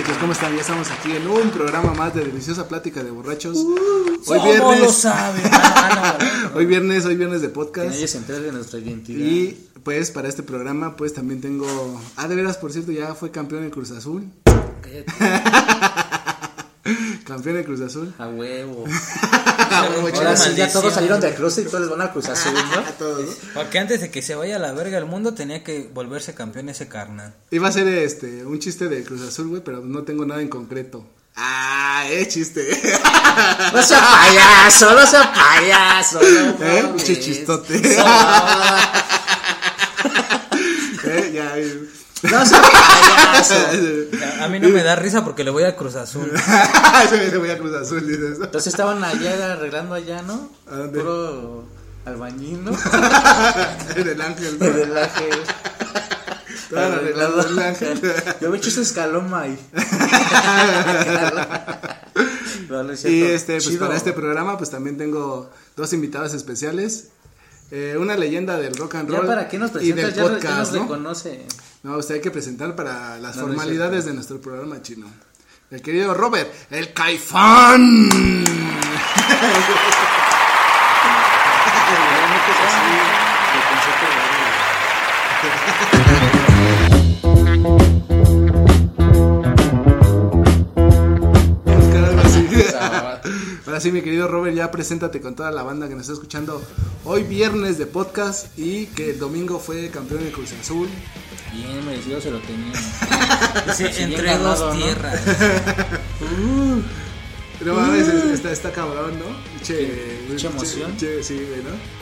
¿Qué tal muchachos? ¿Cómo están? Ya estamos aquí en un programa más de Deliciosa Plática de Borrachos. hoy ¿Cómo viernes. lo sabe? Ah, no, hoy viernes, hoy viernes de Que podcast. nadie se de nuestra identidad. Y pues para este programa pues también tengo... Ah, de veras, por cierto, ya fue campeón en Cruz Azul. Cállate, Campeón en Cruz Azul. a huevo. Ahora sí, ya todos salieron de Cruz y todos van a Cruz Azul, ¿no? A todos, ¿no? Porque antes de que se vaya a la verga el mundo tenía que volverse campeón ese carnal. Iba a ser este un chiste de Cruz Azul, güey, pero no tengo nada en concreto. Ah, eh, chiste. No sea payaso, no sea payaso. No, ¿Eh? mames. Pinche chistote. Eh, ya, eh. No. A mí no me da risa porque le voy a Cruz Azul. Se voy a Cruz Azul, dices. Entonces estaban allá arreglando allá, ¿no? ¿A dónde? Puro albañil, ¿no? En el ángel, ¿no? El ángel. Estaban arreglando el ángel. Yo me he hecho ese escaloma ahí. No, no es Y este, pues Chido. para este programa, pues también tengo dos invitados especiales. Eh, una leyenda del rock and Ya roll para qué nos y del presentas, ya, ya podcast, nos ¿no? reconoce. No, usted hay que presentar para las No, no es formalidades de nuestro programa chino. El querido Robert, el Caifán. Ahora sí, mi querido Robert, ya preséntate con toda la banda que nos está escuchando hoy viernes de podcast y que el domingo fue campeón de Cruz Azul. Bien merecido se lo tenía. Dice, entre ganado, dos ¿no? tierras. No mames, está, está cabrón, ¿no? Che, Mucha emoción. che, sí, ¿no?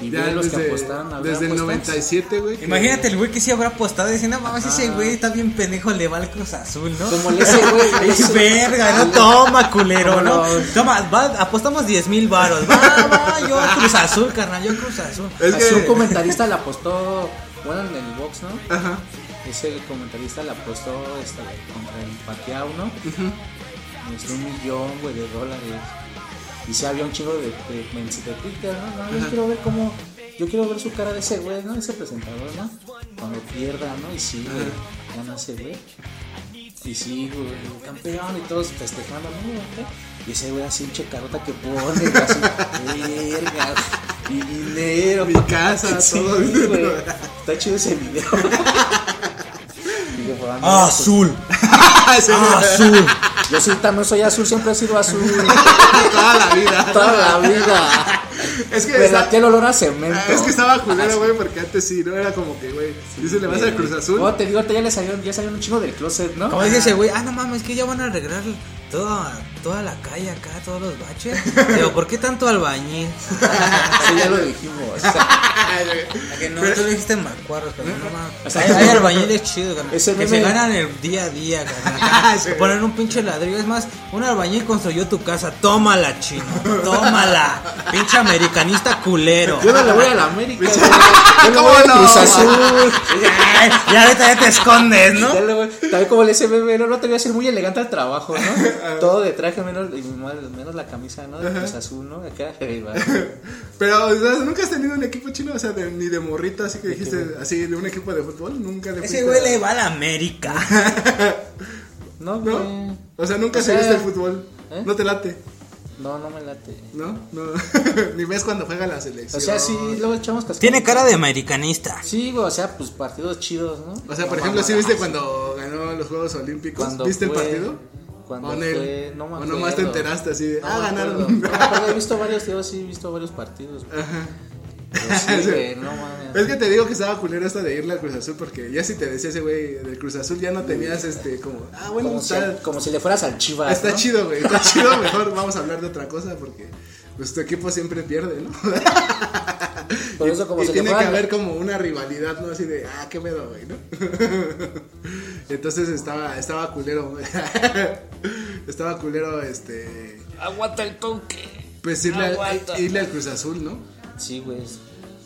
Y Ya los que desde, apostaron. ¿habrá desde el apuestas? 97, güey. que- Imagínate el güey que sí habrá apostado dice, no mames, ese güey está bien pendejo, le va al Cruz Azul, ¿no? Como el ese güey. Es verga, no toma, culero, ¿no? Toma, va, apostamos 10 mil varos. Va, va, yo Cruz Azul, carnal, yo Cruz Azul. Es Así un que. comentarista le apostó. Bueno, en el box, ¿no? Ajá. Ese comentarista le apostó este, contra el Paquiao, ¿no? Este, un millón, güey, de dólares. Y sí había un chingo de, de, de Twitter, ¿no? No, Yo quiero ver cómo. Yo quiero ver su cara de ese güey, ¿no? Ese presentador, ¿no? Cuando pierda, ¿no? Y sí, güey, gana ese güey. Y sí, güey, campeón y todos festejando, ¿no? güey? Y ese güey así, un checarota que pone, así, verga, y dinero. Mi casa, Sí, todo. güey. Está chido ese video. "Bueno, Ah, azul, azul. Yo sí también soy azul, siempre he sido azul. Toda la vida. Toda la vida. Es que, Me está- el olor a cemento. es que estaba culero, güey, porque antes sí, ¿no? Era como que, güey, dice, le vas al Cruz Azul. Oh, te digo, ahorita ya le salieron, ya salieron un chingo del closet, ¿no? Como dice ese güey, ah, no mames, que ya van a arreglar toda, toda la calle acá, todos los baches. Digo, ¿por qué tanto albañil? Sí, ya lo dijimos. A que no, tú lo dijiste en Macuarros, pero no. O sea, hay, albañiles chidos, carnal, ese que meme- se ganan el día a día, carnal. Que Poner un pinche ladrillo. Es más, un albañil construyó tu casa. Tómala, chino. Tómala. Pinche americanista culero. Yo no le voy a la América. Yo le ¿Cómo voy a no? Cruz Azul. Ya ahorita ya te escondes, ¿no? Le También como el SBB, no, no te voy a hacer muy elegante al trabajo, ¿no? Todo de traje, menos, y menos la camisa, ¿no? De Cruz Azul, ¿no? Acá. Pero, o sea, ¿nunca has tenido un equipo chino? O sea, de- ni de morrita, así que dijiste, así, de un equipo de fútbol. Nunca le Ese güey a- le va a la América. No, ¿No? O sea, nunca O sea, seguiste el fútbol. ¿eh? No te late, No, no me late. ¿no? No. Ni ves cuando juega la selección. O sea, sí, luego echamos cascada. Tiene cara de americanista. Sí, güey, o sea, pues partidos chidos, ¿no? O sea, por No ejemplo. ¿sí viste cuando ganó los Juegos Olímpicos? ¿Viste el partido? Cuando Con él. fue, no me o nomás te enteraste así de, No ah, ganaron. No me he visto varios, yo sí he visto varios partidos. güey. Pero sí, güey, no mames. Es que te digo que estaba culero esto de irle al Cruz Azul porque ya si te decía ese güey del Cruz Azul ya no tenías este como, ah, bueno, como, si, como si le fueras al Chivas. está ¿no? chido, güey, está chido, mejor vamos a hablar de otra cosa porque pues tu equipo siempre pierde, ¿no? Por eso, como y tiene que haber como una rivalidad, ¿no? Así de, ah, qué pedo, güey, ¿no? Entonces estaba, estaba culero, güey. estaba culero, este, Aguanta el toque. pues irle, al- Aguanta. irle al Cruz Azul, ¿no? Sí, güey.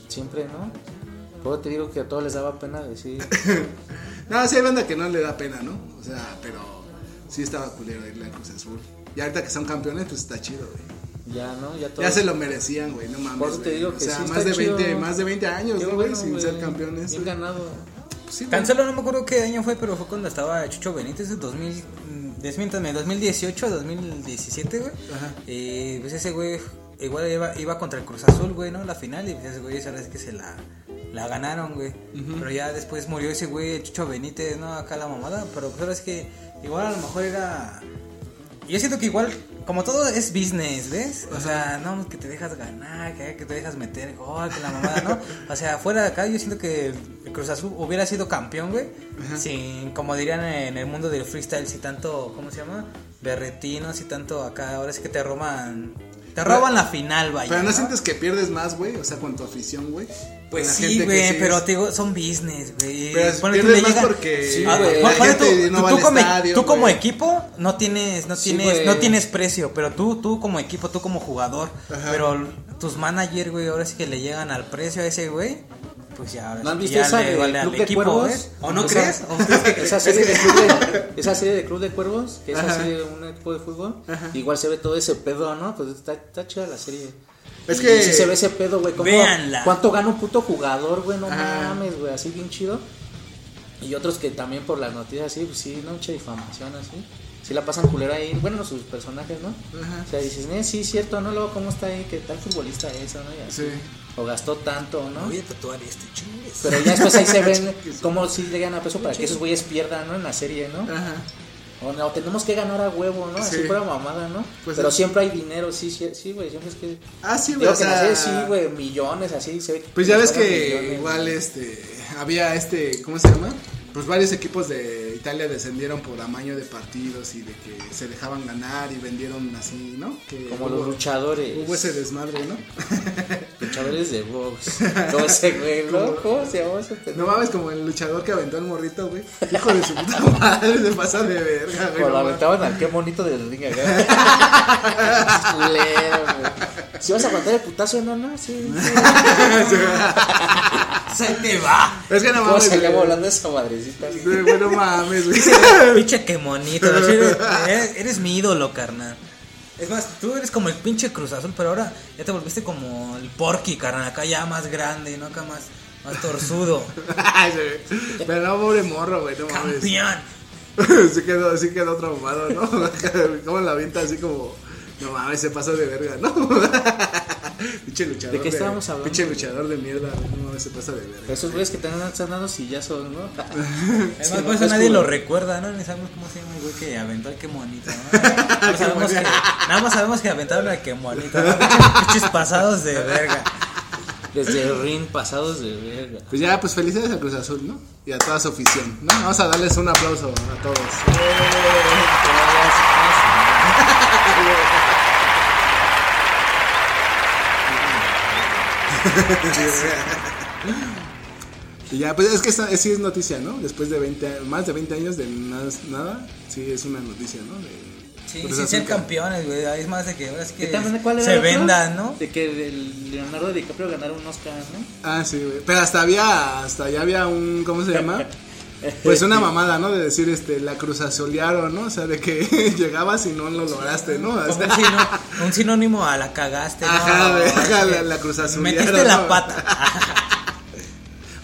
Siempre, ¿no? Luego te digo que a todos les daba pena decir. No, sí hay banda que no le da pena, ¿no? O sea, pero sí estaba culero irle al Cruz Azul. Y ahorita que son campeones, pues está chido, güey. Ya, ¿no? Ya todos. Ya se lo merecían, güey, no mames. Por eso te güey. digo o que sea, sí más está de 20, chido. más de 20 años, ¿no, güey? bueno, Sin güey. ser campeones. Bien ganado. Sí. Tan solo no me acuerdo qué año fue, pero fue cuando estaba Chucho Benítez, en 2000, mm, desmiéntame, 2018, 2017, güey. Ajá. Eh, pues ese güey igual iba, iba contra el Cruz Azul, güey, ¿no? La final, y pues ese güey, esa vez que se la, la ganaron, güey. Pero ya después murió ese güey, el Chucho Benítez, ¿no? Acá la mamada, pero pues ahora es que igual a lo mejor era... Yo siento que igual, como todo es business, ¿ves? O sea, no, que te dejas ganar, que, que te dejas meter gol, que la mamada, ¿no? O sea, fuera de acá, yo siento que el Cruz Azul hubiera sido campeón, güey. Sin, como dirían en el mundo del freestyle, si tanto, ¿cómo se llama? Berretinos y tanto acá, ahora sí que te roban. Te roban la final, vaya. Pero no ¿no? sientes que pierdes más, güey, o sea, con tu afición, güey. Pues sí, güey, pero te digo, son business, güey. Pero tú, le más llega- porque Sí, Ah, la gente tú, no tú va al como, estadio, tú como güey. equipo no tienes, no Sí, tienes, no tienes precio, pero tú, tú como equipo, tú como jugador, pero tus managers, güey, ahora sí que le llegan al precio a ese güey, pues ya ahora ¿No han visto esa le de vale Club de equipo, Cuervos? ¿O no Esa- crees? ¿O crees que- Esa serie, de Club de, esa serie de Club de Cuervos, que es así de un equipo de fútbol, igual se ve todo ese pedo, ¿no? Pues está, está chida la serie. Es que- sí se ve ese pedo, güey. ¿cómo- Véanla. ¿Cuánto gana un puto jugador, güey? No mames, güey, así bien chido. Y otros que también por las noticias así, pues sí, no, mucha difamación así. Sí la pasan culera ahí, bueno, sus personajes, ¿no? Ajá. O sea, dices, eh, sí, cierto, ¿no? Luego, ¿cómo está ahí? ¿Qué tal futbolista es, no? Y así. Sí. O gastó tanto, ¿no? Voy a tatuar este chingues. Pero ya después ahí se ven cómo sí llegan a peso para que esos güeyes pierdan, ¿no? En la serie, ¿no? Ajá. O no, tenemos que ganar a huevo, ¿no? Así Sí. fuera mamada, ¿no? Pues Pero siempre hay dinero, sí, sí, sí, güey. Siempre es que. Ah, sí, güey, o sí, güey, millones así. Se ve Pues ya ves que millones, igual este había este, ¿cómo se llama? Pues varios equipos de Italia descendieron por amaño de partidos y de que se dejaban ganar y vendieron así, ¿no? Que Como hubo, los luchadores. hubo ese desmadre, ¿no? Luchadores de box. ¿Cómo ese güey, no? ¿Cómo se llama ese? No mames, como el luchador que aventó al morrito, güey. Hijo de su puta madre, se pasa de verga, güey. Como no lo aventaban al qué bonito del ring acá. Culero, güey. Si vas a aguantar el putazo, no, no, sí. sí. Se te va. Es que no ¿Cómo mames. salía güey. volando esa madrecita? Güey, güey, no mames, güey. Pinche que monito. ¿no? Eres, mi ídolo, carnal. Es más, tú eres como el pinche Cruz Azul, pero ahora ya te volviste como el Porky, carnal. Acá ya más grande, ¿no? Acá más, más güey. Pero no, pobre morro, güey, no mames. Campeón. sí quedó, sí quedó traumado, ¿no? como la avienta así como, no mames, se pasó de verga, ¿no? pinche luchador. ¿De qué estábamos hablando? Pinche luchador de mierda, no se pasa de verga. Esos güeyes que te están dando sillazos, ¿no? Además, por eso nadie lo recuerda, ¿no? Ni sabemos cómo se llama el güey que aventó al que monito, ¿no? Nada más sabemos que, nada más sabemos que aventaron al que monito, ¿no? Pinches- Pinches pasados de verga. Desde el ring pasados de verga. Pues ya, pues felicidades a Cruz Azul, ¿no? Y a toda su afición, ¿no? Vamos a darles un aplauso a todos. Y ya, pues es que esta- sí es noticia, ¿no? Después de 20, a- más de 20 años de nada, nada sí es una noticia, ¿no? De Sí, Cruz sin ser que- campeones, güey. Es más de que ahora es ¿Qué que también, ¿Cuál era se vendan, ¿no? De que el Leonardo DiCaprio ganara un Oscar, ¿no? Ah, sí, güey. Pero hasta había, hasta allá había un, ¿cómo se llama? Pues una mamada, ¿no? De decir, este, la cruz azulearon, ¿no? O sea, de que llegabas y no lo lograste, ¿no? O sea, un, sino- un sinónimo a la cagaste, ¿no? Ajá, ajá, la, la. Metiste la pata.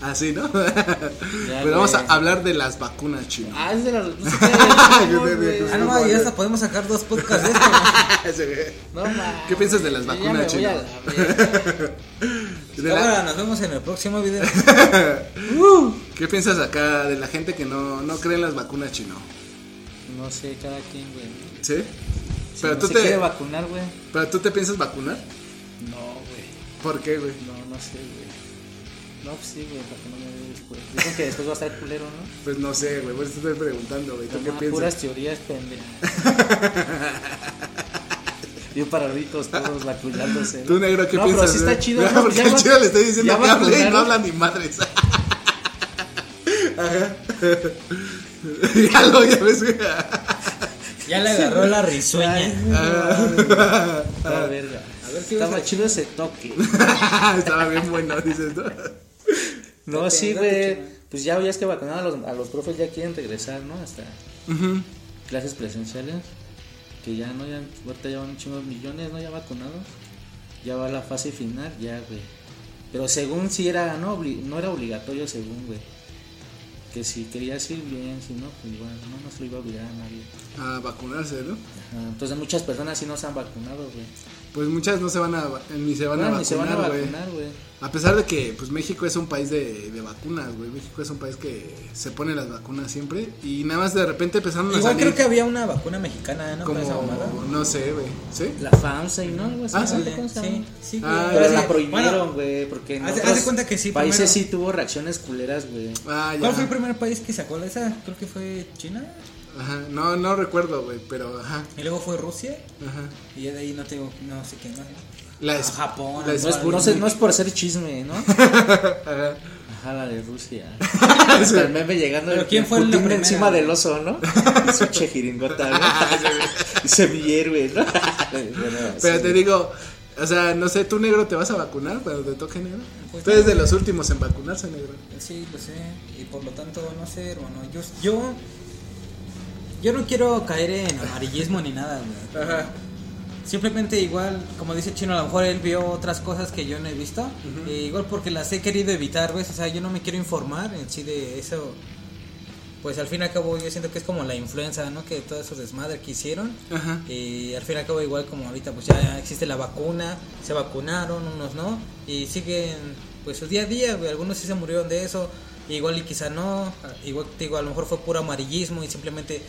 Así, ¿no? Pues vamos a hablar de las vacunas chinas. Ah, es de la. No sé qué, no, güey. Ah, no, ya hasta podemos sacar dos podcasts de esto. ¿no? ¿Qué piensas de las ya vacunas me voy chinas? a la verga. De la- Cámara, nos vemos en el próximo video. ¿Qué piensas acá de la gente que no, no cree en las vacunas chino? No sé, cada quien, güey. ¿Sí? Si Pero no tú se te quiere vacunar, güey. pero tú te piensas vacunar? No, güey. ¿Por qué, güey? No, no sé, güey. No, pues sí, güey, para que no me dé después. Dicen que después va a estar culero, ¿no? Pues no sé, güey, por eso te estoy preguntando, güey. ¿Tú qué piensas? puras teorías, pendeja. Yo para ricos todos vacunándose. ¿no? Tú, negro, ¿qué no, piensas? pero sí está chido, No, ¿no? porque Ya chido le estoy diciendo que hable y no habla ni madres. Ajá. ya lo, ya ves, güey. Ya le agarró la risueña. Está verga. A ver, ¿qué Estaba chido ese toque. Estaba bien bueno, dices, ¿no? No, sí, güey. Pues ya, ya es que vacunaron a los, a los profes ya quieren regresar, ¿no? Hasta clases presenciales. Que ya no, ya, ahorita ya van un chingo de millones, ¿no? Ya vacunados. Ya va la fase final, ya, güey. Pero según si era, no, no era obligatorio, según, güey. Que si querías ir bien, si no, pues igual, no, no se lo iba a obligar a nadie. A vacunarse, ¿no? Ajá, Entonces muchas personas sí no se han vacunado, güey. Pues muchas no se van a, ni se van Bueno, a ni se van a vacunar, güey. güey. A pesar de que pues México es un país de, de vacunas, güey. México es un país que se pone las vacunas siempre y nada más de repente empezaron a Igual salir creo que había una vacuna mexicana, ¿no? Con esa como no sé, güey. ¿Sí? La FAMSA y no, así. Ah, ¿no? sí. Sí, sí, güey. Ah, Pero sí. la prohibieron, Bueno, güey, porque en haz de- otros haz de cuenta que sí, países primero- sí tuvo reacciones culeras, güey. Ah, ya. ¿Cuál fue el primer país que sacó la esa? Creo que fue China. Ajá. No, no recuerdo, güey, pero ajá. Y luego fue Rusia. Ajá. Y ya de ahí no tengo, no sé qué más. ¿no? La Ah, es- Japón, la no No es, no, sé- no es por ser chisme, ¿no? Ajá. Ajá, la de Rusia. Hasta el meme llegando Pero el- ¿quién fue la Putin primera, encima güey? del oso, ¿no? Y su che jiringota, ¿no? y semillero, ¿no? Bueno, Pero sí. te digo, o sea, no sé, tú negro te vas a vacunar cuando te toque negro. Pues Tú eres no, de los güey. últimos en vacunarse, negro. Sí, lo sé. Y por lo tanto, no sé, hermano. Yo, yo, yo no quiero caer en amarillismo ni nada, güey. Ajá. Simplemente igual, como dice Chino, a lo mejor él vio otras cosas que yo no he visto. e igual porque las he querido evitar, ¿ves? O sea, yo no me quiero informar en sí de eso. Pues al fin y al cabo yo siento que es como la influenza, ¿no? Que todo eso desmadre que hicieron. Ajá. Y al fin y al cabo igual como ahorita pues ya existe la vacuna, se vacunaron, unos no. Y siguen pues su día a día, güey. Algunos sí se murieron de eso, igual y quizá no. Igual te digo, a lo mejor fue puro amarillismo y simplemente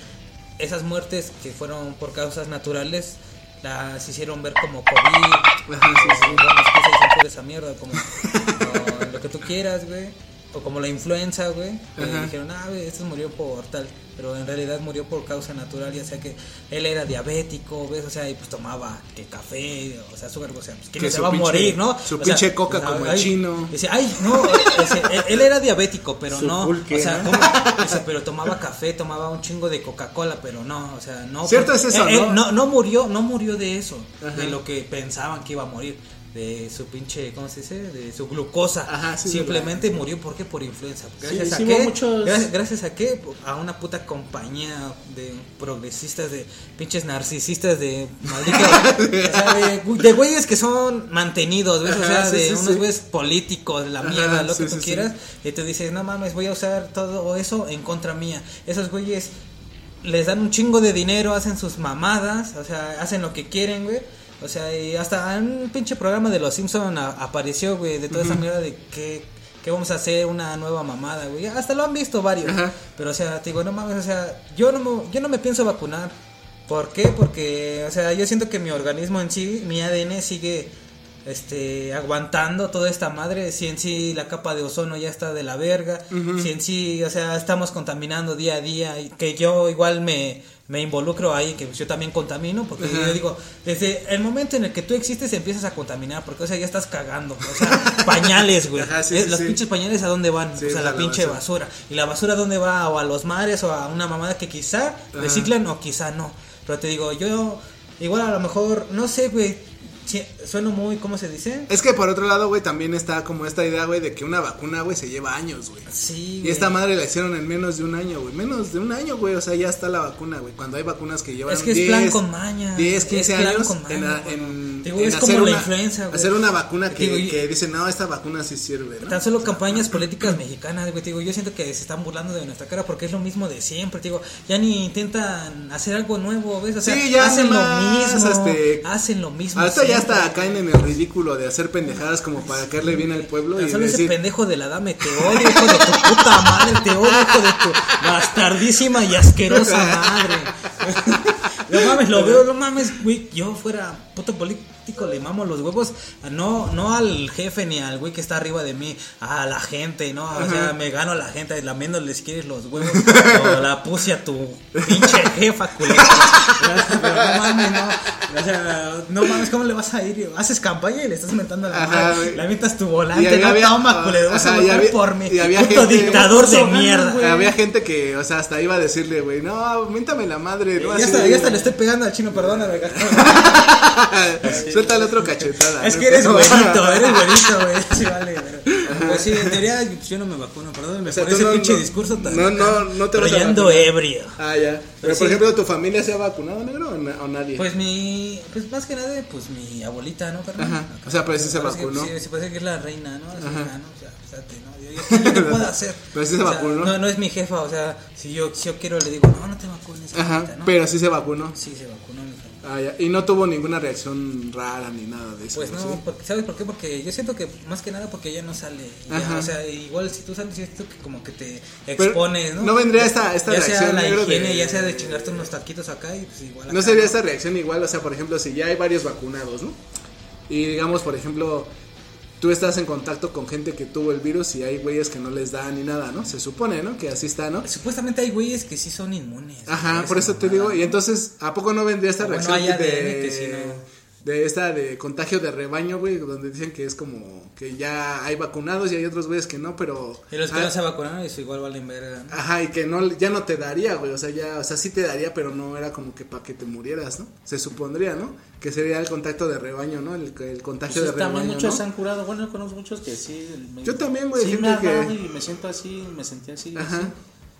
esas muertes que fueron por causas naturales las hicieron ver como COVID. Ajá, sí, sí. Bueno, es que se esa mierda, como o lo que tú quieras, güey. O como la influenza, güey. Que dijeron, ah, güey, este murió por tal. Pero en realidad murió por causa natural, ya sea que él era diabético, ¿ves? O sea, y pues tomaba que café, o sea, azúcar, o sea, pues que, no se va a morir, ¿no? su O sea, pinche coca como el chino. Dice, ay, no, ese, él, él era diabético, pero Su no. pulque, o sea, pero tomaba café, tomaba un chingo de Coca-Cola, pero no, o sea, no. Cierto porque- es eso, él- ¿no? él no, no murió, no murió de eso, Ajá. de lo que pensaban que iba a morir, de su pinche, ¿cómo se dice? De su glucosa. Ajá, sí, Simplemente murió porque por influenza. Gracias Sí, a qué? muchos- Gracias, gracias a qué? A una puta compañía de progresistas, de pinches narcisistas, de maldito, o sea, de, de güeyes que son mantenidos, ¿ves? O sea, sí, de unos güeyes políticos, la Ajá, mierda, lo que tú quieras, y te dices, no mames, voy a usar todo eso en contra mía. Esos güeyes les dan un chingo de dinero, hacen sus mamadas, o sea, hacen lo que quieren, güey. O sea, y hasta en un pinche programa de Los Simpson a- apareció, güey, de toda esa mierda de que, que vamos a hacer una nueva mamada, güey. Hasta lo han visto varios. Ajá. Pero, o sea, te digo, no mames, o sea, yo no me, yo no me pienso vacunar. ¿Por qué? Porque, o sea, yo siento que mi organismo en sí, mi ADN sigue este aguantando toda esta madre, si en sí la capa de ozono ya está de la verga, si en sí, o sea, estamos contaminando día a día y que yo igual me, me involucro ahí, que yo también contamino, porque yo digo, desde el momento en el que tú existes empiezas a contaminar, porque o sea, ya estás cagando, o sea, pañales, güey. Ajá, sí, sí, los sí. pinches pañales a dónde van? O sea, a la la pinche basura. basura. ¿Y la basura dónde va? O a los mares o a una mamada que quizá reciclan o quizá no. Pero te digo, yo igual a lo mejor, no sé, güey. si- sueno muy, ¿cómo se dice? Es que por otro lado, güey, también está como esta idea, güey, de que una vacuna, güey, se lleva años, güey. Sí, Y esta madre la hicieron en menos de un año, güey. Menos de un año, güey. O sea, ya está la vacuna, güey. Cuando hay vacunas que llevan Es que es 10, plan con maña. 10, Es 15 plan años con maña, en, la- en Digo, en es como la influenza, güey. hacer una vacuna que, Digo, que dice, no, esta vacuna sí sirve, ¿no? Tan solo campañas políticas mexicanas, güey, digo, yo siento que se están burlando de nuestra cara porque es lo mismo de siempre, digo, ya ni intentan hacer algo nuevo, ¿ves? O sea, Sí, ya hacen lo mismo, este, hacen lo mismo. Ahorita ya siempre. Caen en el ridículo de hacer pendejadas como para caerle bien al pueblo y solo ese decir, pendejo de la dame, te odio, hijo de tu puta madre, te odio, hijo de tu bastardísima y asquerosa madre. No mames, lo veo, no mames, güey, yo fuera puto político, le mamo los huevos, no, no al jefe ni al güey que está arriba de mí, a la gente, ¿no? O sea, me gano a la gente lamiéndole si quieres los huevos, o la puse a tu pinche jefa, culero. Pero no mames, no, o sea, no mames, ¿cómo le vas a ir? Haces campaña y le estás mentando a la madre, avientas tu volante, no había- toma, culero, vas a votar por mí, y había puto gente- dictador de mierda. güey. había gente que, o sea, hasta iba a decirle, güey, no, miéntame la madre, ¿no? Ya hasta, ya hasta le estoy pegando al chino, perdóname. Suéltale otro cachetada. Es que eres güerito, eres güerito, güey. Sí, vale, pero- Pues sí, en teoría pues, yo no me vacuno, perdóname O sea, por ese no- pinche no- discurso tan. no, no, no te vas a vacunar. ebrio. Ah, ya. Pero, por ejemplo, ¿tu familia se ha vacunado, negro, o, na- o nadie? Pues mi. Pues más que nada, pues mi abuelita, ¿no, carnal? Ajá. O sea, pero sí se vacunó. Sí, parece que es la reina, ¿no? Ah, no, o sea, fíjate, ¿no? Yo, yo, yo, ¿qué puedo hacer? Pero sí se O sea, vacunó. No, no es mi jefa, o sea, si yo, si yo quiero le digo, no, no te vacunes, Ajá, ¿no? pero sí se vacunó. Sí, se vacunó. Ah, ya. Y no tuvo ninguna reacción rara ni nada de eso. Pues no, ¿sí? porque, ¿sabes por qué? Porque yo siento que más que nada porque ella no sale. ya, o sea, igual si tú sales, siento que como que te Pero expones, ¿no? no vendría esta- esta ya sea reacción, la negro, de- higiene, ya sea de chingarte unos taquitos acá y pues igual. No acá, sería esta reacción igual, o sea, por ejemplo, si ya hay varios vacunados, ¿no? Y digamos, por ejemplo, tú estás en contacto con gente que tuvo el virus y hay güeyes que no les da ni nada, ¿no? Se supone, ¿no? Que así está, ¿no? Supuestamente hay güeyes que sí son inmunes. Ajá, por eso te digo, y entonces, ¿a poco no vendría esta O bueno, reacción hay ADN de, que ¿no? De esta de contagio de rebaño, güey, donde dicen que es como que ya hay vacunados y hay otros güeyes que no, pero... Y los que Ah, no se vacunaron, eso igual valen verga. ¿no? Ajá, y que no, ya no te daría, güey, o sea, ya, o sea, sí te daría, pero no era como que para que te murieras, ¿no? Se supondría, ¿no? Que sería el contacto de rebaño, ¿no? El, el contagio Pues de también rebaño, muchos ¿no? se han curado. Bueno, yo conozco muchos que sí. me- Yo también, güey, Sí, me ha que- y me siento así, me sentí así. Ajá. así.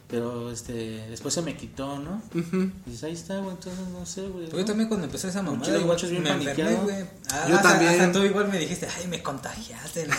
Pero este, después se me quitó, ¿no? Ujú. Y dices, ahí está, güey, entonces no sé, güey. Yo ¿no? también cuando empecé esa mamada, Muchos- igual bien me enfermé, güey. Ah, Yo hasta- también. Hasta tú igual me dijiste, ay, me contagiaste. ¿no?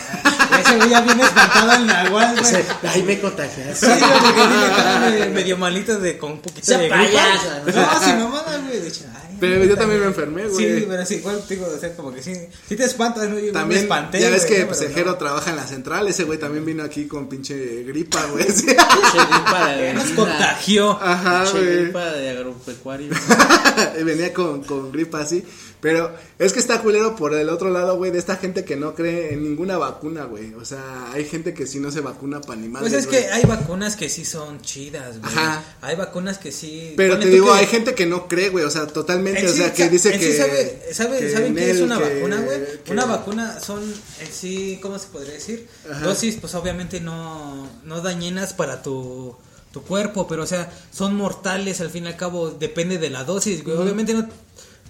Ese güey ya viene espantado en la igual, güey. Ahí me contagias. Sí, güey, porque acá medio- medio malito de, con un poquito Sea de gripa. ¿no? No, sin mamada, güey. De hecho, ay, Pero yo también me enfermé, güey. Sí, pero sí, igual te digo, o sea, como que sí, sí te espantas, ¿no? Yo También, me espanté, ya ves güey, que pues, el Jero no. trabaja en la central, ese güey también vino aquí con pinche gripa, güey. Pinche gripa de Nos contagió. Ajá, pinche güey. gripa de agropecuario. Venía con, con gripa así. Pero es que está culero por el otro lado, güey, de esta gente que no cree en ninguna vacuna, güey. O sea, hay gente que si no se vacuna para animales. Pues es que hay vacunas que sí son chidas, güey. Ajá. Hay vacunas que sí. Pero ponle te digo, que- hay gente que no cree, güey. O sea, totalmente. En o sí, sea, que dice en que. sí sabe, sabe- que ¿Saben en qué es una que- vacuna, güey? Una vacuna son en sí, ¿cómo se podría decir? Ajá. Dosis, pues obviamente no, no dañinas para tu, tu cuerpo, pero o sea, son mortales al fin y al cabo, depende de la dosis, güey. Obviamente no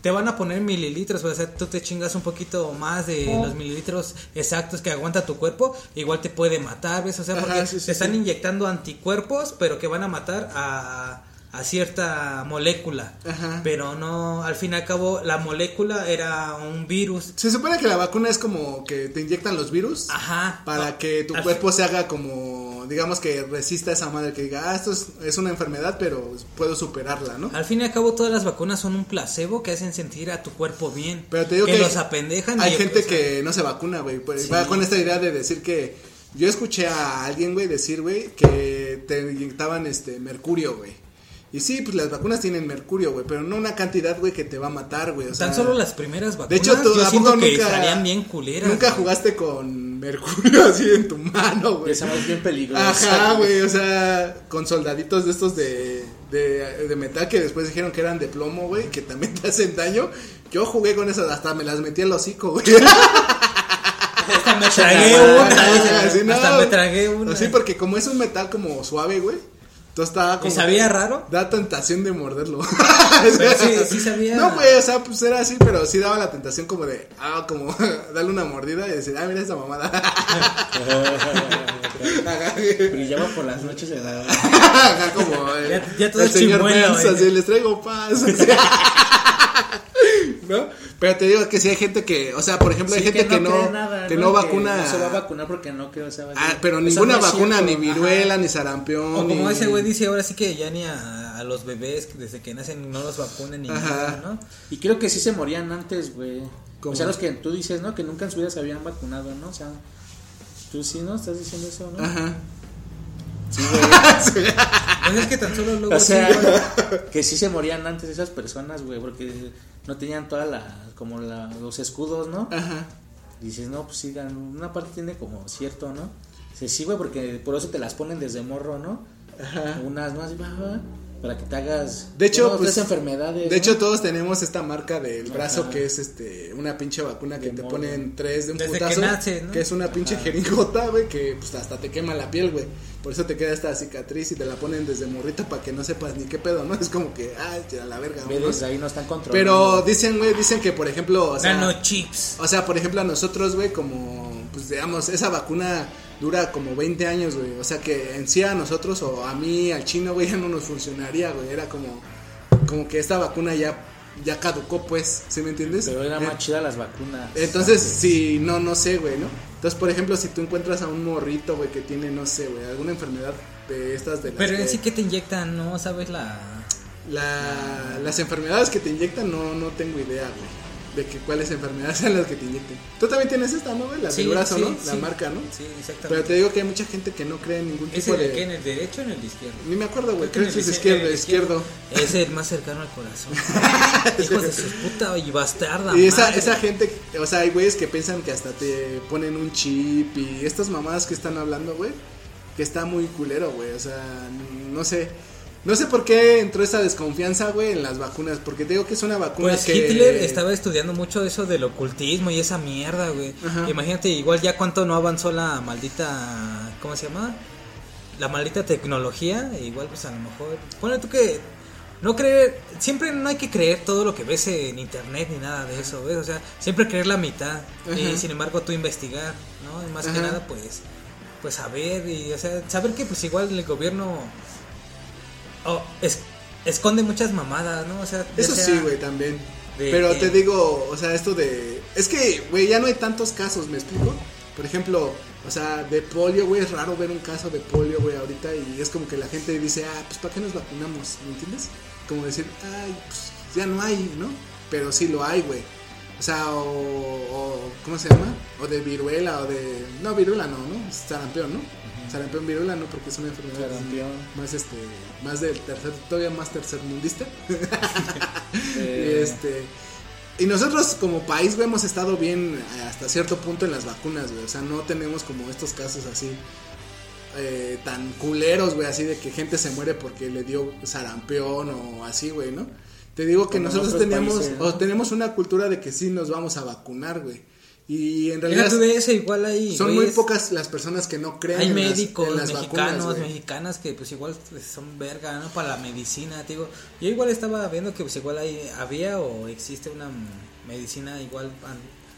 te van a poner mililitros, o sea, tú te chingas un poquito más de los mililitros exactos que aguanta tu cuerpo, igual te puede matar, ¿ves? O sea, Ajá, porque sí, sí, te están inyectando anticuerpos, pero que van a matar a, a cierta molécula. Ajá. Pero no, al fin y al cabo, la molécula era un virus. Se supone que la vacuna es como que te inyectan los virus. Ajá. Para No, que tu cuerpo se haga como, digamos que resista a esa madre que diga, ah, esto es, es una enfermedad, pero puedo superarla, ¿no? Al fin y al cabo, todas las vacunas son un placebo que hacen sentir a tu cuerpo bien. Pero te digo que, los apendejan. Hay y, gente que no se vacuna, güey. Pues, Sí. Va con esta idea de decir que yo escuché a alguien, güey, decir, güey, que te inyectaban este mercurio, güey. Y sí, pues las vacunas tienen mercurio, güey, pero no una cantidad, güey, que te va a matar, güey. O sea, Tan solo las primeras vacunas. De hecho, tú yo ¿a siento poco que nunca, estarían bien culeras. Nunca güey. jugaste con mercurio así en tu mano, güey. Esa es bien peligrosa. Ajá, güey, o sea, con soldaditos de estos de, de, de metal que después dijeron que eran de plomo, güey, que también te hacen daño. Yo jugué con esas, hasta me las metí al hocico, güey. Hasta me tragué una. Hasta me tragué una. Así porque como es un metal como suave, güey. Entonces estaba como. ¿Y sabía raro? Da tentación de morderlo. Pero sí, sí sabía. No, güey, o sea, pues era así, pero sí daba la tentación como de, ah, como darle una mordida y decir, ah, mira esa mamada. Brillaba por las noches de la... Ajá, como eh, Ya- ya todo el es señor chimuelo, Burns, güey. así, les traigo paz. ¿No? Pero te digo que sí hay gente que, o sea, por ejemplo, hay gente que no, nada, que no vacuna. no se va a vacunar porque no creo. Ah, pero Eso ninguna no vacuna, cierto. ni Ajá. viruela, ni sarampión. O como ni- ese güey dice ahora sí que ya ni a, a los bebés desde que nacen no los vacunan ni Ajá. nada, ¿no? Y creo que sí se morían antes, güey. O sea, los que tú dices, ¿no? Que nunca en su vida se habían vacunado, ¿no? O sea, tú sí, ¿no? Estás diciendo eso, ¿no? Ajá. Sí, güey. Pues es que tan solo luego O sea, sí, que sí se morían antes esas personas, güey, porque no tenían toda la, como la, los escudos, ¿no? Ajá. Dices, no, pues sí, una parte tiene como cierto, ¿no? Dices, sí, güey, porque por eso te las ponen desde morro, ¿no? Ajá. Unas más, va, va, para que te hagas. De hecho, pues, enfermedades. De ¿no? hecho, todos tenemos esta marca del brazo Ajá. que es este una pinche vacuna que De te ponen tres de un Desde que putazo. nace, ¿no? Que es una pinche Ajá. jeringota, güey, que pues hasta te quema la piel, güey. Por eso te queda esta cicatriz y te la ponen desde morrita para que no sepas ni qué pedo, ¿no? Es como que, ay, a la verga. Desde ahí no están controlando. Pero dicen, güey, dicen que por ejemplo, o sea, nanochips. o sea, por ejemplo, a nosotros, güey, como, pues digamos, esa vacuna dura como 20 años, güey. O sea, que en sí a nosotros o a mí, al chino, güey, ya no nos funcionaría, güey. Era como, como que esta vacuna ya, ya caducó, pues, ¿sí me entiendes? Pero era Eh, más chida las vacunas. Entonces, antes. sí, no, no sé, güey, ¿no? Entonces, por ejemplo, si tú encuentras a un morrito, güey, que tiene, no sé, güey, alguna enfermedad de estas de las Pero en que- sí que te inyectan, ¿no? ¿Sabes la...? la, las enfermedades que te inyectan no, no tengo idea, güey. De que cuáles enfermedades son las que te inyecten. Tú también tienes esta, ¿no, güey? La Sí, del brazo, sí, ¿no? La sí. marca, ¿no? Sí, exactamente. Pero te digo que hay mucha gente que no cree en ningún ¿Es tipo el de qué? ¿En el derecho o en el izquierdo? Ni me acuerdo, güey. Creo que que es el izquierdo, izquierdo. Es el más cercano al corazón. Hijos de su puta y bastarda. Y esa, madre. esa gente, o sea, hay güeyes que piensan que hasta te ponen un chip y estas mamadas que están hablando, güey, que está muy culero, güey, o sea, no sé, no sé por qué entró esa desconfianza, güey, en las vacunas, porque te digo que es una vacuna Pues que... Hitler estaba estudiando mucho eso del ocultismo y esa mierda, güey. Ajá. Imagínate, igual ya cuánto no avanzó la maldita. ¿Cómo se llama? La maldita tecnología. e igual, pues a lo mejor. Pone tú que. No creer. Siempre no hay que creer todo lo que ves en internet ni nada de eso, ¿ves? O sea, siempre creer la mitad. Y sin embargo, tú investigar, ¿no? Y más que nada, pues. Pues saber y, o sea, saber que, pues igual el gobierno. Oh, es- esconde muchas mamadas, ¿no? O sea, Eso sea- sí, güey, también. de Pero te digo, o sea, esto de... Es que, güey, ya no hay tantos casos, ¿me explico? Por ejemplo, o sea, de polio, güey, es raro ver un caso de polio, güey, ahorita y es como que la gente dice, ah, pues ¿para qué nos vacunamos? ¿Me entiendes? Como decir, ay, pues ya no hay, ¿no? Pero sí lo hay, güey. O sea, o, o- ¿cómo se llama? O de viruela, o de... No, viruela no, ¿no? Sarampión, ¿no? Sarampión, viruela no, porque es una enfermedad más, este, más del tercer, todavía más tercermundista. Eh, Y este y nosotros como país, güey, hemos estado bien hasta cierto punto en las vacunas, güey. O sea, no tenemos como estos casos así eh, tan culeros, güey, así de que gente se muere porque le dio sarampión o así, güey, ¿no? Te digo que Como nosotros otros teníamos países, ¿no? o tenemos una cultura de que sí nos vamos a vacunar, güey. Y en realidad eso, igual hay. son muy pocas las personas que no creen Hay en las- médicos en las, mexicanos, vacunas, güey. mexicanas que pues igual son verga, ¿no? Para la medicina, te digo. Yo igual estaba viendo que pues igual hay, había o existe una medicina igual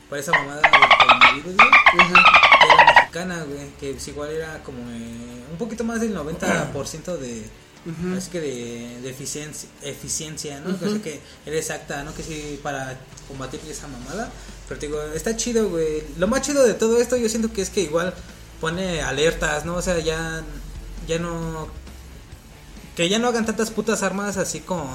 para esa mamada del coronavirus, güey. que Era mexicana, güey, que pues igual era como eh, un poquito más del 90% de... Así que de, de eficiencia, eficiencia, ¿no? O sea, que era exacta, ¿no? Que sí, para combatir esa mamada. Pero te digo, está chido, güey. Lo más chido de todo esto yo siento que es que igual pone alertas, ¿no? O sea, ya, ya no... Que ya no hagan tantas putas armas así con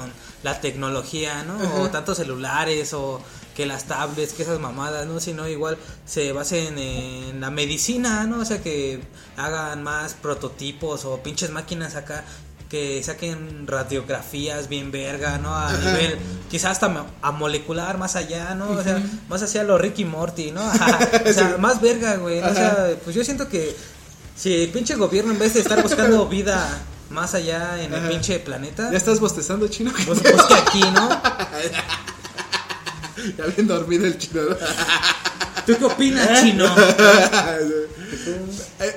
la tecnología, ¿no? O tantos celulares o que las tablets, que esas mamadas, ¿no? Sino igual se basen en la medicina, ¿no? O sea, que hagan más prototipos o pinches máquinas acá que saquen radiografías bien verga, ¿no? A nivel, quizás hasta a molecular, más allá, ¿no? O sea, más hacia lo Ricky Morty, ¿no? o sea, más verga, güey. O sea, pues yo siento que si el pinche gobierno en vez de estar buscando vida más allá en el pinche planeta, Ya estás bostezando chino. pues busque aquí, ¿no? ya bien dormido el chino. ¿no? ¿Tú qué opinas, chino?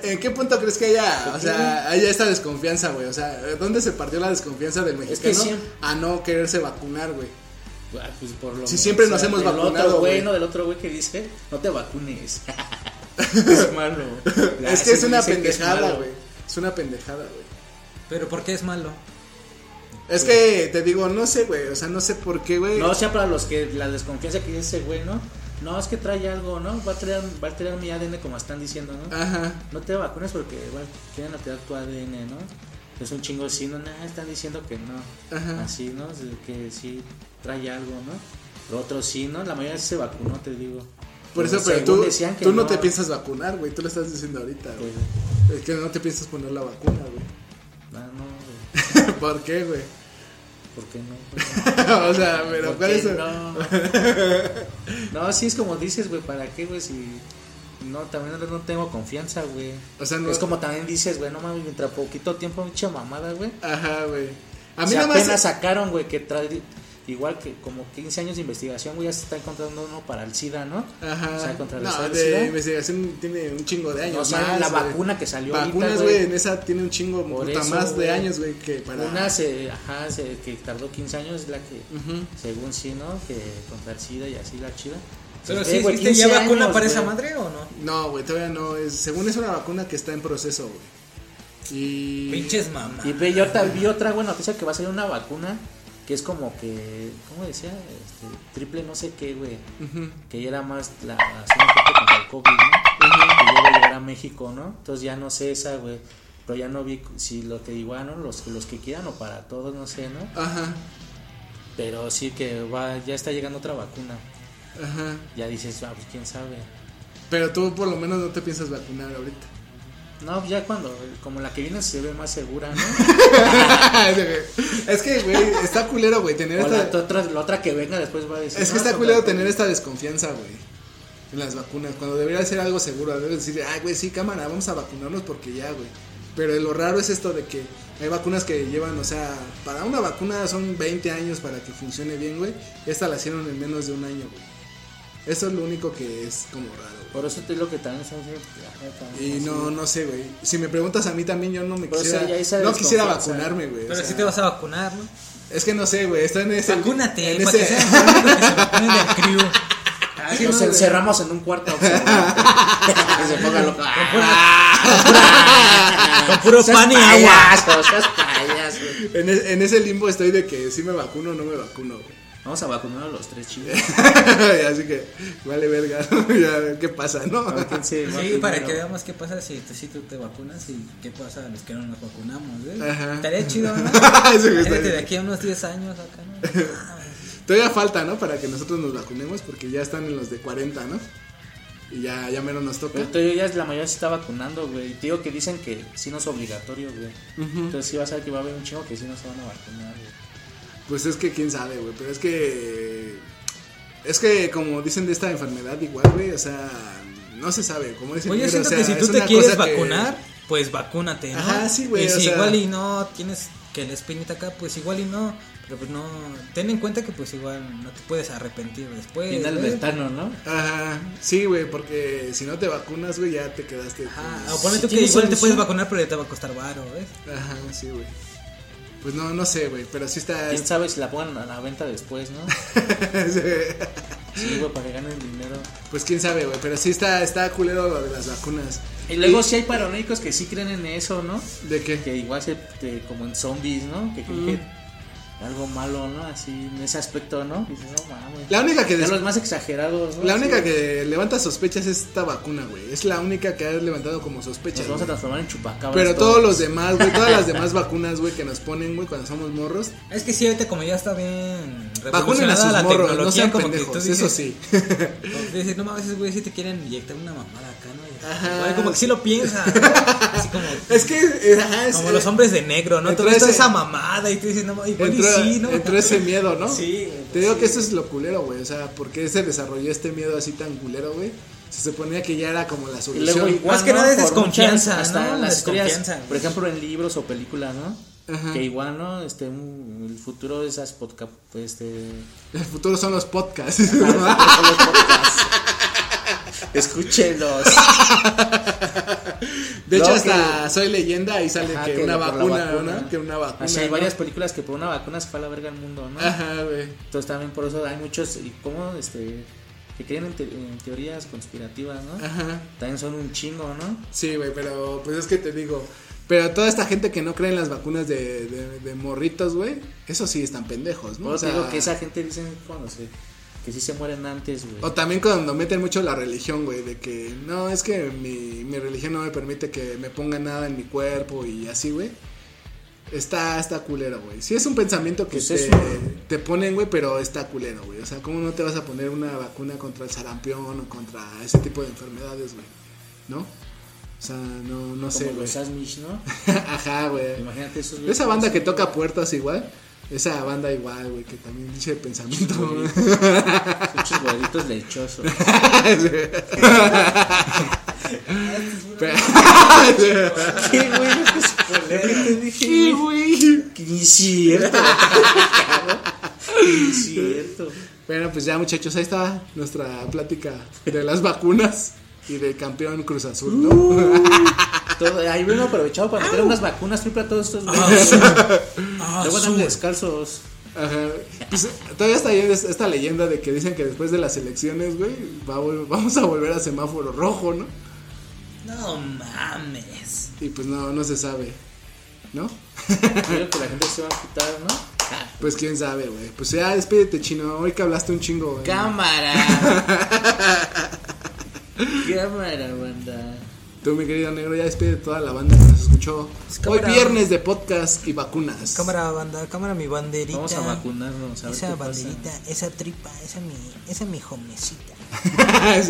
¿En qué punto crees que haya, o sea, haya esta desconfianza, güey? O sea, ¿dónde se partió la desconfianza del que mexicano a no quererse vacunar, güey? Ah, pues por lo Si siempre o nos hemos del vacunado, otro güey, no del otro güey que dice, no te vacunes. es malo. es que es una pendejada, güey. Es una pendejada, güey. Pero ¿por qué es malo? Es que te digo, no sé, güey. O sea, no sé por qué, güey. No, o sea, para los que la desconfianza que tiene ese güey, ¿no? No, es que trae algo, ¿no? Va a traer, va a traer mi ADN como están diciendo, ¿no? Ajá. No te vacunes porque igual quieren alterar tu ADN, ¿no? Es un chingo así, no, nada, están diciendo que no. Ajá. Así, ¿no? Que sí trae algo, ¿no? Pero otros sí, ¿no? La mayoría sí se vacunó, te digo. Por eso, pero tú, decían que tú no, te piensas vacunar, güey. Tú lo estás diciendo ahorita, güey. Pues, Es que no te piensas poner la vacuna, güey. ah, no, güey. ¿Por qué, güey? ¿Por qué no? o sea, pero ¿Por ¿cuál es el- no? no, sí es como dices, güey, ¿para qué, güey? Si no, también no, tengo confianza, güey. O sea, no- Es como también dices, güey, no mames, mientras poquito tiempo, mucha mamada, güey. Ajá, güey. A mí mí nada apenas más. sacaron, güey, que trae igual que como 15 años de investigación, güey, ya se está encontrando uno para el SIDA, ¿no? Ajá. O sea, contra el no, SIDA. de investigación tiene un chingo de años. O sea, más, la güey. vacuna que salió Vacunas, güey, en esa tiene un chingo Por puta eso, más de años, güey, que para. Una se, ajá, se, que tardó 15 años, es la que, según sí, ¿no? Que contra el SIDA y así la chida. Pero Eh, si güey, existe ya 15 vacuna años, para esa madre o no? No, güey, todavía no. Es, según es una vacuna que está en proceso, güey. Y. Pinches mamá. Y ve, yo vi otra buena noticia que va a salir una vacuna que es como que, ¿cómo decía? Este, triple no sé qué, güey. Ujú. Que ya era más la poco contra el COVID, ¿no? Que ya va a llegar a México, ¿no? Entonces ya no sé esa, güey. Pero ya no vi si lo que igual, ¿no? Los, los que quieran o para todos, no sé, ¿no? Ajá. Pero sí que va, ya está llegando otra vacuna. Ajá. Ya dices, ah, pues quién sabe. Pero tú por lo menos no te piensas vacunar ahorita. No, ya cuando, como la que viene se ve más segura, ¿no? es que, güey, está culero, güey, tener O la, esta. otra, la otra que venga después va a decir. Es que "No, está culero tener COVID". esta desconfianza, güey. En las vacunas. Cuando debería ser algo seguro. Debes decir, ay, güey, sí, cámara, vamos a vacunarnos porque ya, güey. Pero lo raro es esto de que hay vacunas que llevan, o sea, para una vacuna son 20 años para que funcione bien, güey. Esta la hicieron en menos de un año, güey. Eso es lo único que es como raro. Por eso te digo que también también Y no, no sé, güey. Si me preguntas a mí también, yo no me Pero, o sea, quisiera. no quisiera vacunarme, güey. o Pero sea, si te vas a vacunar, ¿no? Es que no sé, güey. Está en ese. Vacúnate, en para que ese- que se vacunen del crew. Ah, sí, Nos no, güey. encerramos en un cuarto que se ponga loco. Con puro Seas pan y agua. payaso, seas payaso. En, en ese limbo estoy de que si me vacuno o no me vacuno, güey. Vamos a vacunar a los tres chicos. Así que, vale verga. Ya, ¿qué pasa, no? A ver quién se va Sí, para que veamos qué pasa si, tú- si tú te vacunas y qué pasa a los que no nos vacunamos, ¿eh? Ajá. Estaría chido, ¿no? Está de aquí a unos 10 años acá, ¿no? Todavía falta, ¿no? Para que nosotros nos vacunemos porque ya están en los de 40, ¿no? Y ya, ya menos nos toca. Pero ya la mayoría se está vacunando, güey. Te digo que dicen que sí no es obligatorio, güey. Entonces sí vas a ver que va a haber un chingo que sí no se van a vacunar, güey. Pues es que quién sabe, güey. Pero es que. Es que, como dicen de esta enfermedad, igual, güey, o sea, no se sabe. Como dicen, yo pero, siento o sea, que si tú te quieres que- vacunar, pues vacúnate, ¿no? Ajá, sí, güey, Y o si sea- igual y no tienes que la espinita acá, pues igual y no. Pero pues no. Ten en cuenta que pues igual no te puedes arrepentir después. Final güey. ventano, ¿no? Ajá, sí, güey, porque si no te vacunas, güey, ya te quedaste. Ajá, pues, o Si que igual te puedes vacunar, pero ya te va a costar varo, ¿ves? Ajá, sí, güey. Pues no, no sé, güey, pero sí está. Quién sabe si la pongan a la venta después, ¿no? Sí, güey, para que ganen dinero. pues quién sabe, güey, pero sí está, está culero lo de las vacunas. Y luego sí hay paranoicos que sí creen en eso, ¿no? ¿De qué? Que igual se, te- como en zombies, ¿no? Que creen que algo malo, ¿no? Así en ese aspecto, ¿no? Dices, no mames. La única que des- los más exagerados, ¿no? La Así, única que levanta sospechas es esta vacuna, güey. Es la única que ha levantado como sospecha. Nos vamos a güey. transformar en chupacabras. Pero todos los demás, güey, todas las demás vacunas, güey, que nos ponen, güey, cuando somos morros, Es que sí, ahorita como ya está bien vacunen a sus la morros, no sean como que pendejos, tú dices, eso sí. que dices, no mames, güeyes sí te quieren inyectar una mamada acá, ¿no? Ajá. como que sí lo piensan, ¿no? Así como, es que, eh, ajá, es, como los hombres de negro, ¿no? Todo esa mamada y tú dices, no, igual entró, y sí, ¿no? entró ese miedo, ¿no? Sí, güey, Te digo que eso es lo culero, güey. O sea, ¿por qué se desarrolló este miedo así tan culero, güey? Se suponía que ya era como la solución. luego igual, Más que nada es desconfianza, muchas- hasta ¿no? historias, Desconfianza. por ejemplo, en libros o películas, ¿no? Ajá. Que igual, ¿no? Este, el futuro de esas podcast, pues, este... El futuro son los podcasts. Ah, el futuro son los podcasts. Escúchenlos. De hecho, hasta Soy Leyenda ahí sale Ajá, que, que una vacuna, vacuna. ¿no? Que una vacuna. Hay ¿no? varias películas que por una vacuna se fue a la verga el mundo, ¿no? Ajá, güey. Entonces también por eso hay muchos, y como, este, que creen en, te- en teorías conspirativas, ¿no? Ajá. También son un chingo, ¿no? Sí, güey, pero pues es que te digo, Pero toda esta gente que no cree en las vacunas de, de, de morritos, güey, eso sí están pendejos, ¿no? O sea, digo que esa gente dicen cuando se, que sí se mueren antes, güey. O también cuando meten mucho la religión, güey, de que no, es que mi, mi religión no me permite que me ponga nada en mi cuerpo y así, güey. Está, está culero, güey. Sí es un pensamiento que Pues te, te ponen, güey, pero está culero, güey. O sea, ¿cómo no te vas a poner una vacuna contra el sarampión o contra ese tipo de enfermedades, güey? ¿No? O sea, no, no sé, güey. los Asmish, ¿no? Ajá, güey. Imagínate esos Esa banda que toca puertas igual. Esa banda igual, güey, que también dice pensamiento. Muchos güeritos lechosos. ¿Qué, güey? ¿Qué dije? Güey. Que ni es cierto. Ni es cierto. Bueno, pues ya muchachos, ahí está nuestra plática de las vacunas y del campeón Cruz Azul, ¿no? Uh. Todo, ahí hubieran aprovechado para meter unas vacunas triple a todos estos güeyes. Luego andan descalzos. Ajá. Pues, todavía está ahí es- esta leyenda de que dicen que después de las elecciones, güey, va vamos a volver a semáforo rojo, ¿no? No mames. Y pues no, no se sabe, ¿no? Creo que la gente se va a quitar, ¿no? Pues quién sabe, güey. Pues ya despídete, chino. Hoy que hablaste un chingo, güey. Cámara. Cámara, banda. Tú, mi querido negro, ya despide toda la banda que nos escuchó. Hoy viernes de podcast y vacunas. Cámara, banda, cámara, mi banderita. Vamos a vacunarnos. A ver Esa pasa. banderita, esa tripa, esa mi, esa mi homecita.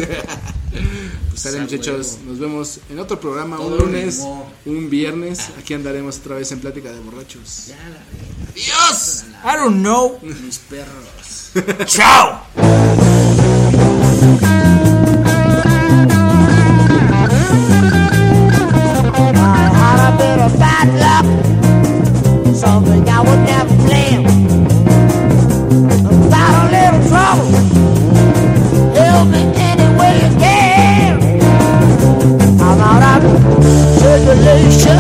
pues sale muchachos, huevo. nos vemos en otro programa, un lunes, un viernes. Aquí andaremos otra vez en Plática de Borrachos. Ya la. ¡Dios! I don't know. Mis perros. Chao. Bad luck, something I would never plan. Without a little trouble, help me any way you can. I'm out of circulation,